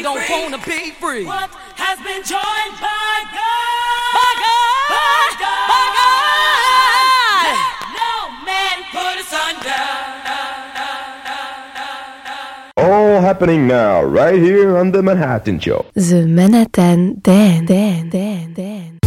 I don't free. wanna be free. What has been joined by God? By God, By God. by God. Let no man put us under. All happening now, right here on the Manhattan Show. The Manhattan Dan Dan Dan Dan.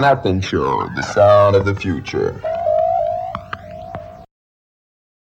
Manhattan Show, the sound of the future.